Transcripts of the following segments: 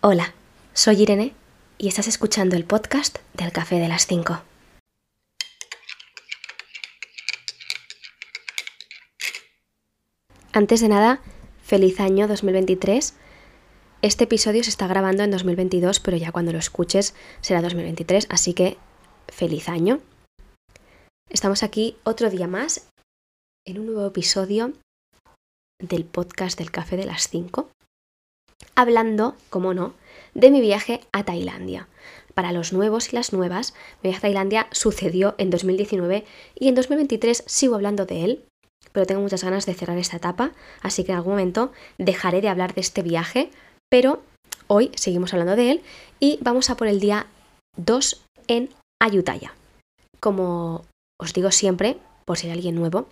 Hola, soy Irene y estás escuchando el podcast del Café de las 5. Antes de nada, feliz año 2023. Este episodio se está grabando en 2022, pero ya cuando lo escuches será 2023, así que feliz año. Estamos aquí otro día más en un nuevo episodio del podcast del Café de las 5, hablando, como no, de mi viaje a Tailandia. Para los nuevos y las nuevas, mi viaje a Tailandia sucedió en 2019 y en 2023 sigo hablando de él, pero tengo muchas ganas de cerrar esta etapa, así que en algún momento dejaré de hablar de este viaje, pero hoy seguimos hablando de él y vamos a por el día 2 en Ayutthaya. Como os digo siempre, por si alguien nuevo,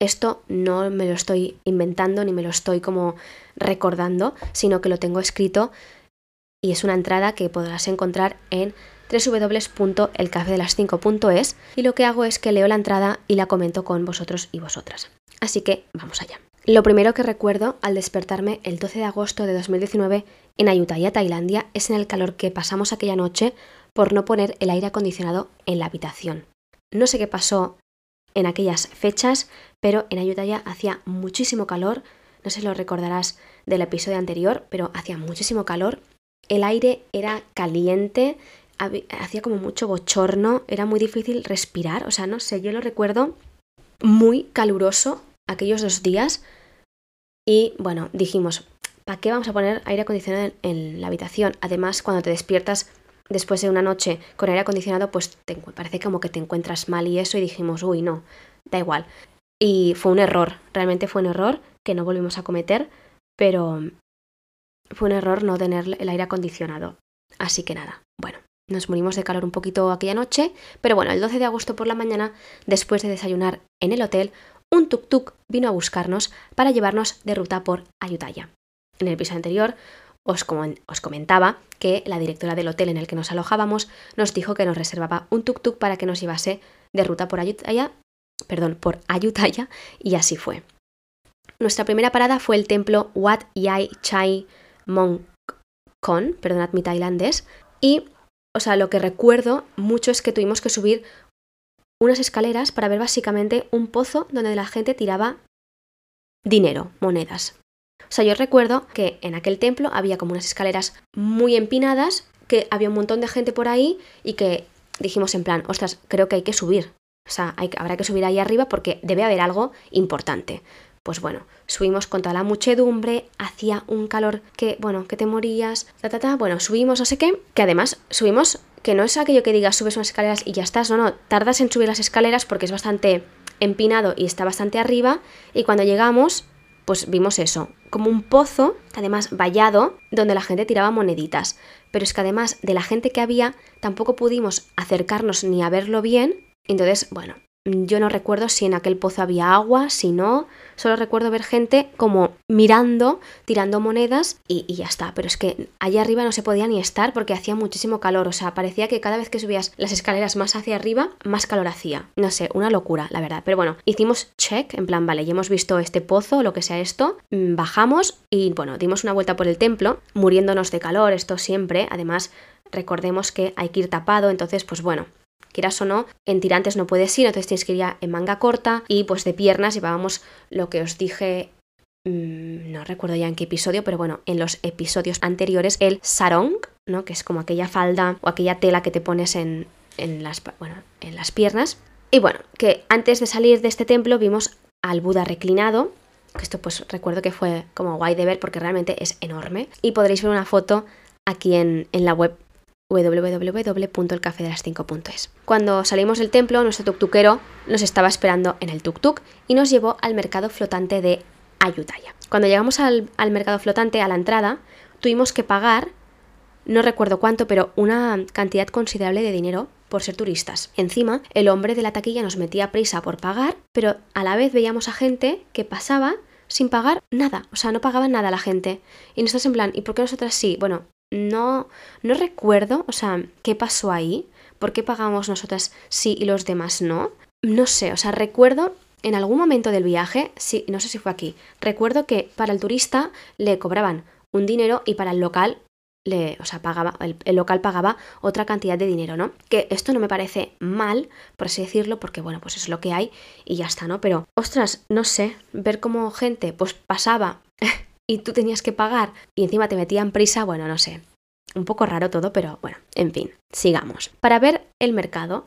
esto no me lo estoy inventando ni me lo estoy como recordando, sino que lo tengo escrito y es una entrada que podrás encontrar en www.elcafedelas5.es y lo que hago es que leo la entrada y la comento con vosotros y vosotras. Así que vamos allá. Lo primero que recuerdo al despertarme el 12 de agosto de 2019 en Ayutthaya, Tailandia, es en el calor que pasamos aquella noche por no poner el aire acondicionado en la habitación. No sé qué pasó en aquellas fechas, pero en Ayutthaya hacía muchísimo calor, no sé si lo recordarás del episodio anterior, pero hacía muchísimo calor, el aire era caliente, hacía como mucho bochorno, era muy difícil respirar, o sea, no sé, yo lo recuerdo muy caluroso aquellos dos días. Y bueno, dijimos, ¿para qué vamos a poner aire acondicionado en, la habitación? Además, cuando te despiertas después de una noche con aire acondicionado, pues te, parece como que te encuentras mal y eso y dijimos, uy, no, da igual. Y fue un error, realmente fue un error que no volvimos a cometer, pero fue un error no tener el aire acondicionado. Así que nada, bueno, nos morimos de calor un poquito aquella noche, pero bueno, el 12 de agosto por la mañana, después de desayunar en el hotel, un tuk-tuk vino a buscarnos para llevarnos de ruta por Ayutthaya. En el episodio anterior os, os, comentaba que la directora del hotel en el que nos alojábamos nos dijo que nos reservaba un tuk-tuk para que nos llevase de ruta por Ayutthaya, perdón, por Ayutthaya, y así fue. Nuestra primera parada fue el templo Wat Yai Chai Mong Kon, perdonad mi tailandés, y, o sea, lo que recuerdo mucho es que tuvimos que subir unas escaleras para ver básicamente un pozo donde la gente tiraba dinero, monedas. O sea, yo recuerdo que en aquel templo había como unas escaleras muy empinadas, que había un montón de gente por ahí y que dijimos en plan, ostras, creo que hay que subir. O sea, habrá que subir ahí arriba porque debe haber algo importante. Pues bueno, subimos con toda la muchedumbre, hacía un calor que, bueno, que te morías, ta, ta, ta, bueno, subimos no sé qué, que además subimos, que no es aquello que digas subes unas escaleras y ya estás, no, no, tardas en subir las escaleras porque es bastante empinado y está bastante arriba y cuando llegamos, pues vimos eso, como un pozo, además vallado, donde la gente tiraba moneditas. Pero es que además de la gente que había, tampoco pudimos acercarnos ni a verlo bien. Entonces, bueno, yo no recuerdo si en aquel pozo había agua, si no, solo recuerdo ver gente como mirando, tirando monedas y, ya está. Pero es que allá arriba no se podía ni estar porque hacía muchísimo calor. O sea, parecía que cada vez que subías las escaleras más hacia arriba, más calor hacía. No sé, una locura, la verdad. Pero bueno, hicimos check, en plan, vale, ya hemos visto este pozo, lo que sea esto, mm, bajamos y bueno, dimos una vuelta por el templo, muriéndonos de calor, esto siempre. Además, recordemos que hay que ir tapado, entonces, pues bueno, quieras o no, en tirantes no puedes ir, entonces tienes que ir en manga corta y pues de piernas llevábamos lo que os dije mm, no recuerdo ya en qué episodio, pero bueno, en los episodios anteriores, el sarong, ¿no? Que es como aquella falda o aquella tela que te pones en, en, las, bueno, en las piernas. Y bueno, que antes de salir de este templo vimos al Buda reclinado, que esto pues recuerdo que fue como guay de ver porque realmente es enorme. Y podréis ver una foto aquí en, en la web www.elcafedelas5.es. Cuando salimos del templo, nuestro tuktuquero nos estaba esperando en el tuktuk y nos llevó al mercado flotante de Ayutthaya. Cuando llegamos al, mercado flotante, a la entrada, tuvimos que pagar, no recuerdo cuánto, pero una cantidad considerable de dinero por ser turistas. Encima, el hombre de la taquilla nos metía prisa por pagar, pero a la vez veíamos a gente que pasaba sin pagar nada, o sea, no pagaban nada la gente. Y nosotros en plan, ¿y por qué nosotras sí? Bueno, no, no recuerdo, o sea, qué pasó ahí, por qué pagamos nosotras sí y los demás no. No sé, o sea, recuerdo en algún momento del viaje, sí, no sé si fue aquí, recuerdo que para el turista le cobraban un dinero y para el local le, o sea, pagaba, el, el, local pagaba otra cantidad de dinero, ¿no? Que esto no me parece mal, por así decirlo, porque bueno, pues es lo que hay y ya está, ¿no? Pero, ostras, no sé, ver cómo gente pues pasaba y tú tenías que pagar y encima te metían prisa, bueno, no sé. Un poco raro todo, pero bueno, en fin, sigamos. Para ver el mercado,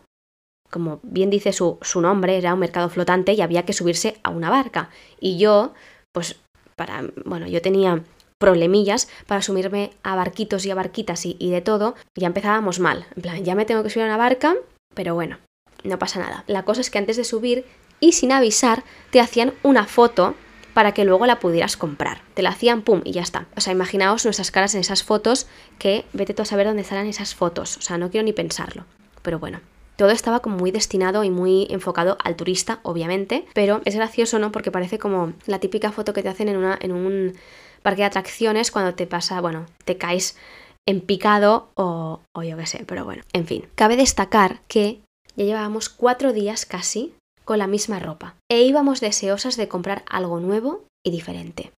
como bien dice su, su nombre, era un mercado flotante y había que subirse a una barca. Y yo, pues, para, bueno, yo tenía problemillas para sumirme a barquitos y a barquitas y, y, de todo, ya empezábamos mal. En plan, ya me tengo que subir a una barca, pero bueno, no pasa nada. La cosa es que antes de subir y sin avisar, te hacían una foto para que luego la pudieras comprar. Te la hacían pum y ya está. O sea, imaginaos nuestras caras en esas fotos que vete tú a saber dónde estarán esas fotos. O sea, no quiero ni pensarlo. Pero bueno, todo estaba como muy destinado y muy enfocado al turista, obviamente, pero es gracioso, ¿no? Porque parece como la típica foto que te hacen en, una, en un parque de atracciones cuando te pasa, bueno, te caes en picado o, o yo qué sé, pero bueno, en fin. Cabe destacar que ya llevábamos cuatro días casi con la misma ropa e íbamos deseosas de comprar algo nuevo y diferente.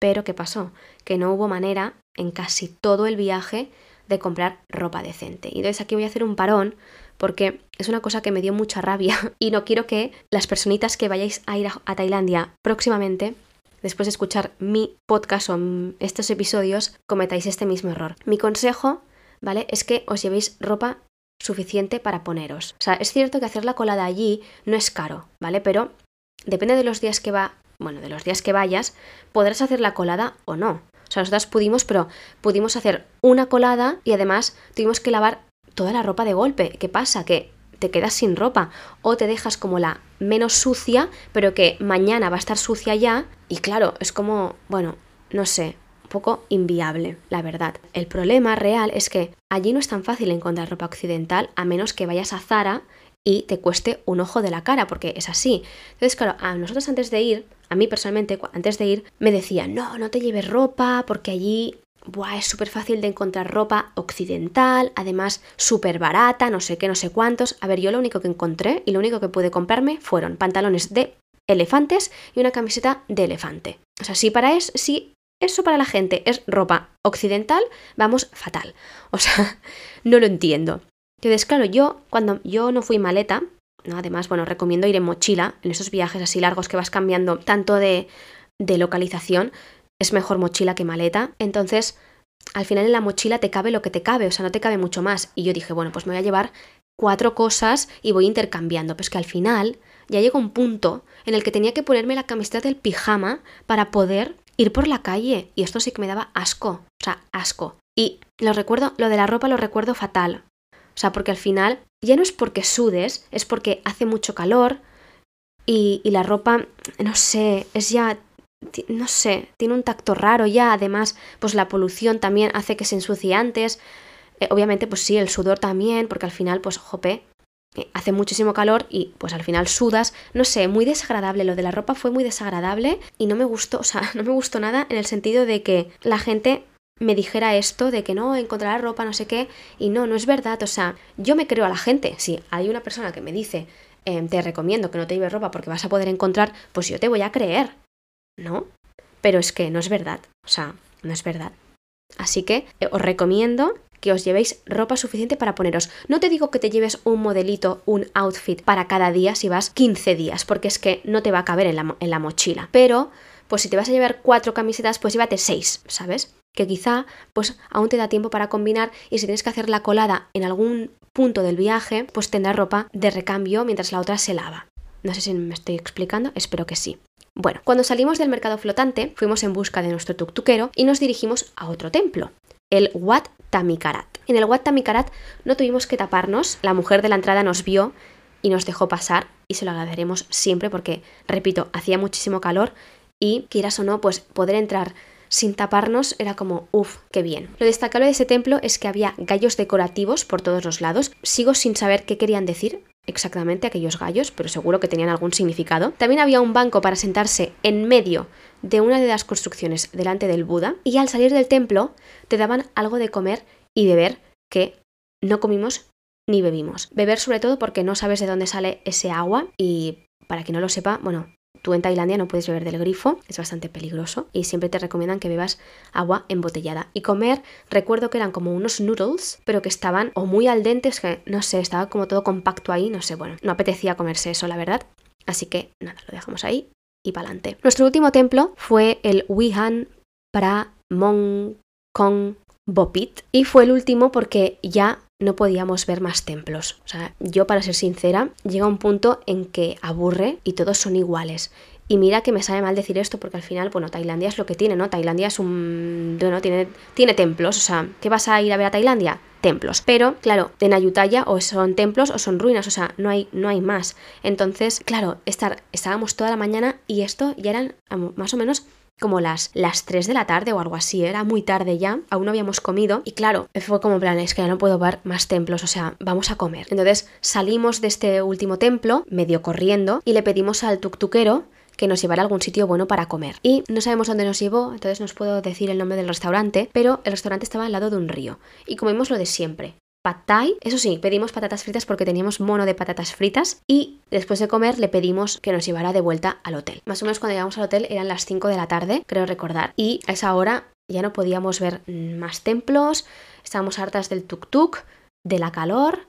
Pero ¿qué pasó? Que no hubo manera en casi todo el viaje de comprar ropa decente. Y entonces aquí voy a hacer un parón porque es una cosa que me dio mucha rabia y no quiero que las personitas que vayáis a ir a, Tailandia próximamente después de escuchar mi podcast o estos episodios, cometáis este mismo error. Mi consejo, ¿vale? Es que os llevéis ropa suficiente para poneros. O sea, es cierto que hacer la colada allí no es caro, ¿vale? Pero depende de los días que va, bueno, de los días que vayas, podrás hacer la colada o no. O sea, nosotras pudimos, pero pudimos hacer una colada y además tuvimos que lavar toda la ropa de golpe. ¿Qué pasa? Que te quedas sin ropa o te dejas como la menos sucia, pero que mañana va a estar sucia ya. Y claro, es como, bueno, no sé, poco inviable, la verdad. El problema real es que allí no es tan fácil encontrar ropa occidental a menos que vayas a Zara y te cueste un ojo de la cara, porque es así. Entonces, claro, a nosotros antes de ir, a mí personalmente, antes de ir, me decían, no, no te lleves ropa, porque allí es súper fácil de encontrar ropa occidental, además súper barata, no sé qué, no sé cuántos. A ver, yo lo único que encontré y lo único que pude comprarme fueron pantalones de elefantes y una camiseta de elefante. O sea, si para es, si eso para la gente es ropa occidental, vamos fatal. O sea, no lo entiendo. Entonces, claro, yo cuando yo no fui maleta, ¿no? además, bueno, recomiendo ir en mochila, en esos viajes así largos que vas cambiando tanto de, de localización, es mejor mochila que maleta. Entonces, al final en la mochila te cabe lo que te cabe, o sea, no te cabe mucho más. Y yo dije, bueno, pues me voy a llevar cuatro cosas y voy intercambiando. Pues que al final ya llegó un punto en el que tenía que ponerme la camiseta del pijama para poder ir por la calle. Y esto sí que me daba asco. O sea, asco. Y lo recuerdo, lo de la ropa lo recuerdo fatal. O sea, porque al final ya no es porque sudes, es porque hace mucho calor y, la ropa, no sé, es ya, no sé, tiene un tacto raro ya. Además, pues la polución también hace que se ensucie antes. Eh, obviamente, pues sí, el sudor también, porque al final, pues, jope, hace muchísimo calor y pues al final sudas. No sé, muy desagradable. Lo de la ropa fue muy desagradable y no me gustó, o sea, no me gustó nada en el sentido de que la gente me dijera esto de que no, encontrará ropa, no sé qué, y no, no es verdad, o sea, yo me creo a la gente, si hay una persona que me dice, eh, te recomiendo que no te lleves ropa porque vas a poder encontrar, pues yo te voy a creer, ¿no? Pero es que no es verdad, o sea, no es verdad. Así que eh, os recomiendo que os llevéis ropa suficiente para poneros. No te digo que te lleves un modelito, un outfit para cada día si vas 15 días, porque es que no te va a caber en la, en la mochila. Pero, pues si te vas a llevar cuatro camisetas, pues llévate seis, ¿sabes? Que quizá, pues aún te da tiempo para combinar y si tienes que hacer la colada en algún punto del viaje, pues tendrás ropa de recambio mientras la otra se lava. No sé si me estoy explicando, espero que sí. Bueno, cuando salimos del mercado flotante, fuimos en busca de nuestro tuktukero y nos dirigimos a otro templo, el Wat Tamikarat. En el Wat Tamikarat no tuvimos que taparnos, la mujer de la entrada nos vio y nos dejó pasar y se lo agradeceremos siempre porque, repito, hacía muchísimo calor y quieras o no, pues poder entrar sin taparnos era como, uff, qué bien. Lo destacable de ese templo es que había gallos decorativos por todos los lados. Sigo sin saber qué querían decir exactamente aquellos gallos, pero seguro que tenían algún significado. También había un banco para sentarse en medio de una de las construcciones delante del Buda y al salir del templo te daban algo de comer y beber que no comimos ni bebimos. Beber sobre todo porque no sabes de dónde sale ese agua y para quien no lo sepa, bueno, tú en Tailandia no puedes beber del grifo, es bastante peligroso y siempre te recomiendan que bebas agua embotellada. Y comer, recuerdo que eran como unos noodles, pero que estaban o muy al dente, es que no sé, estaba como todo compacto ahí, no sé, bueno, no apetecía comerse eso, la verdad. Así que nada, lo dejamos ahí y para adelante. Nuestro último templo fue el Wihan para Mong Kong Bopit y fue el último porque ya no podíamos ver más templos. O sea, yo para ser sincera, llega un punto en que aburre y todos son iguales. Y mira que me sabe mal decir esto porque al final, bueno, Tailandia es lo que tiene, ¿no? Tailandia es un... bueno, tiene, tiene templos, o sea, ¿qué vas a ir a ver a Tailandia? Templos. Pero, claro, en Ayutthaya o son templos o son ruinas, o sea, no hay, no hay más. Entonces, claro, estar, estábamos toda la mañana y esto ya eran más o menos como las, las 3 de la tarde o algo así, era muy tarde ya, aún no habíamos comido y claro, fue como en plan, es que ya no puedo ver más templos, o sea, vamos a comer. Entonces salimos de este último templo, medio corriendo, y le pedimos al tuktukero que nos llevara a algún sitio bueno para comer. Y no sabemos dónde nos llevó, entonces no os puedo decir el nombre del restaurante, pero el restaurante estaba al lado de un río. Y comimos lo de siempre, pad thai. Eso sí, pedimos patatas fritas porque teníamos mono de patatas fritas y después de comer le pedimos que nos llevara de vuelta al hotel. Más o menos cuando llegamos al hotel eran las 5 de la tarde, creo recordar, y a esa hora ya no podíamos ver más templos, estábamos hartas del tuk-tuk, de la calor,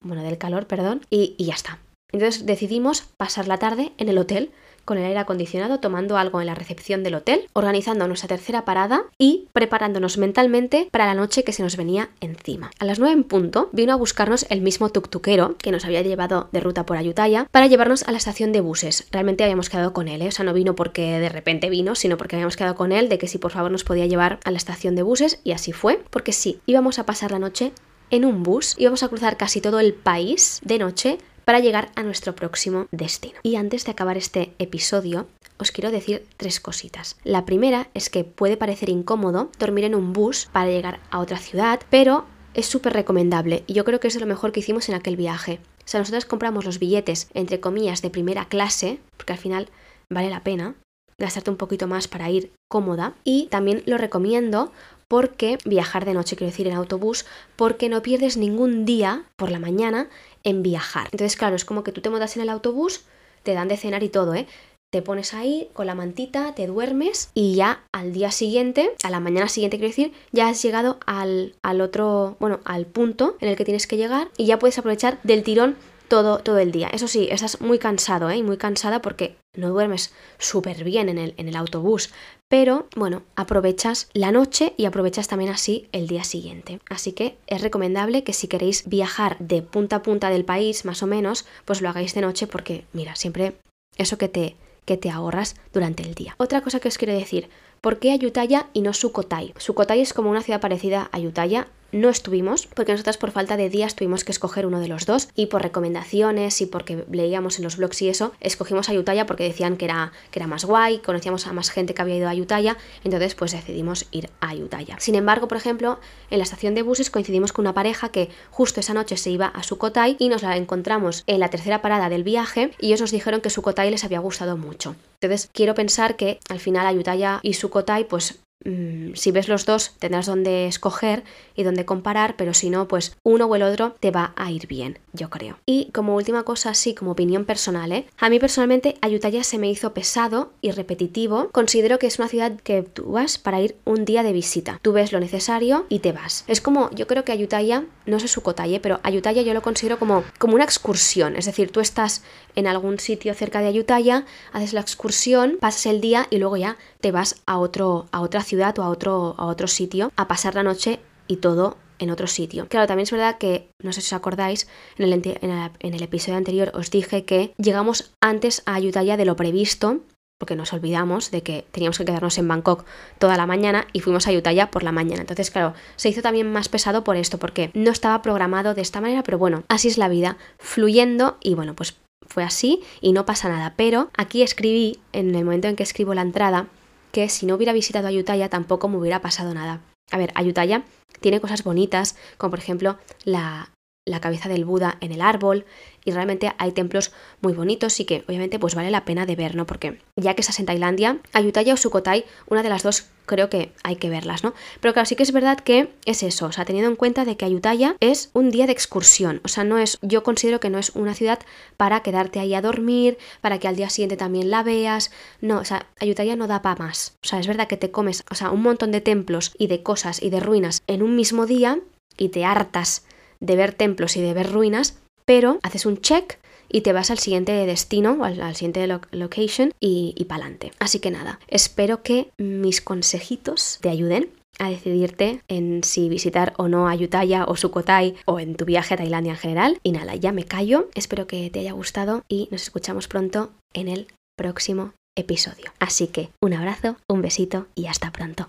bueno, del calor, perdón, y, y ya está. Entonces decidimos pasar la tarde en el hotel con el aire acondicionado, tomando algo en la recepción del hotel, organizando nuestra tercera parada y preparándonos mentalmente para la noche que se nos venía encima. A las 9 en punto vino a buscarnos el mismo tuktukero que nos había llevado de ruta por Ayutthaya para llevarnos a la estación de buses. Realmente habíamos quedado con él, ¿eh? o sea, no vino porque de repente vino, sino porque habíamos quedado con él de que si por favor nos podía llevar a la estación de buses y así fue, porque sí, íbamos a pasar la noche en un bus, íbamos a cruzar casi todo el país de noche para llegar a nuestro próximo destino. Y antes de acabar este episodio, os quiero decir tres cositas. La primera es que puede parecer incómodo dormir en un bus para llegar a otra ciudad, pero es súper recomendable y yo creo que es lo mejor que hicimos en aquel viaje. O sea, nosotros compramos los billetes, entre comillas, de primera clase, porque al final vale la pena gastarte un poquito más para ir cómoda. Y también lo recomiendo porque viajar de noche, quiero decir, en autobús, porque no pierdes ningún día por la mañana en viajar. Entonces, claro, es como que tú te montas en el autobús, te dan de cenar y todo, ¿eh? Te pones ahí con la mantita, te duermes y ya al día siguiente, a la mañana siguiente quiero decir, ya has llegado al, al otro, bueno, al punto en el que tienes que llegar y ya puedes aprovechar del tirón todo, todo el día. Eso sí, estás muy cansado, ¿eh? Muy cansada porque no duermes súper bien en el, en el autobús. Pero bueno, aprovechas la noche y aprovechas también así el día siguiente. Así que es recomendable que si queréis viajar de punta a punta del país, más o menos, pues lo hagáis de noche porque, mira, siempre eso que te, que te ahorras durante el día. Otra cosa que os quiero decir, ¿por qué Ayutthaya y no Sukhothai? Sukhothai es como una ciudad parecida a Ayutthaya, no estuvimos, porque nosotras por falta de días tuvimos que escoger uno de los dos y por recomendaciones y porque leíamos en los blogs y eso, escogimos Ayutthaya porque decían que era, que era más guay, conocíamos a más gente que había ido a Ayutthaya, entonces pues decidimos ir a Ayutthaya. Sin embargo, por ejemplo, en la estación de buses coincidimos con una pareja que justo esa noche se iba a Sukhothai y nos la encontramos en la tercera parada del viaje y ellos nos dijeron que Sukhothai les había gustado mucho. Entonces quiero pensar que al final Ayutthaya y Sukhothai pues Mm, si ves los dos tendrás donde escoger y donde comparar, pero si no, pues uno o el otro te va a ir bien, yo creo. Y como última cosa, así como opinión personal, ¿eh? a mí personalmente Ayutthaya se me hizo pesado y repetitivo. Considero que es una ciudad que tú vas para ir un día de visita. Tú ves lo necesario y te vas. Es como, yo creo que Ayutthaya, no sé su cotalle, pero Ayutthaya yo lo considero como, como una excursión. Es decir, tú estás en algún sitio cerca de Ayutthaya, haces la excursión, pasas el día y luego ya te vas a, otro, a otra ciudad o a otro, a otro sitio a pasar la noche y todo en otro sitio. Claro, también es verdad que, no sé si os acordáis, en el, en el, episodio anterior os dije que llegamos antes a Ayutthaya de lo previsto, porque nos olvidamos de que teníamos que quedarnos en Bangkok toda la mañana y fuimos a Ayutthaya por la mañana. Entonces, claro, se hizo también más pesado por esto, porque no estaba programado de esta manera, pero bueno, así es la vida, fluyendo y bueno, pues fue así y no pasa nada. Pero aquí escribí, en el momento en que escribo la entrada, que si no hubiera visitado Ayutthaya tampoco me hubiera pasado nada. A ver, Ayutthaya tiene cosas bonitas, como por ejemplo la, la cabeza del Buda en el árbol y realmente hay templos muy bonitos y que obviamente pues vale la pena de ver, ¿no? Porque ya que estás en Tailandia, Ayutthaya o Sukhothai, una de las dos creo que hay que verlas, ¿no? Pero claro, sí que es verdad que es eso, o sea, teniendo en cuenta de que Ayutthaya es un día de excursión, o sea, no es, yo considero que no es una ciudad para quedarte ahí a dormir, para que al día siguiente también la veas, no, o sea, Ayutthaya no da para más, o sea, es verdad que te comes, o sea, un montón de templos y de cosas y de ruinas en un mismo día y te hartas de ver templos y de ver ruinas, pero haces un check y te vas al siguiente destino, al, al siguiente location y, y pa'lante. Así que nada, espero que mis consejitos te ayuden a decidirte en si visitar o no Ayutthaya o Sukhothai o en tu viaje a Tailandia en general. Y nada, ya me callo, espero que te haya gustado y nos escuchamos pronto en el próximo episodio. Así que un abrazo, un besito y hasta pronto.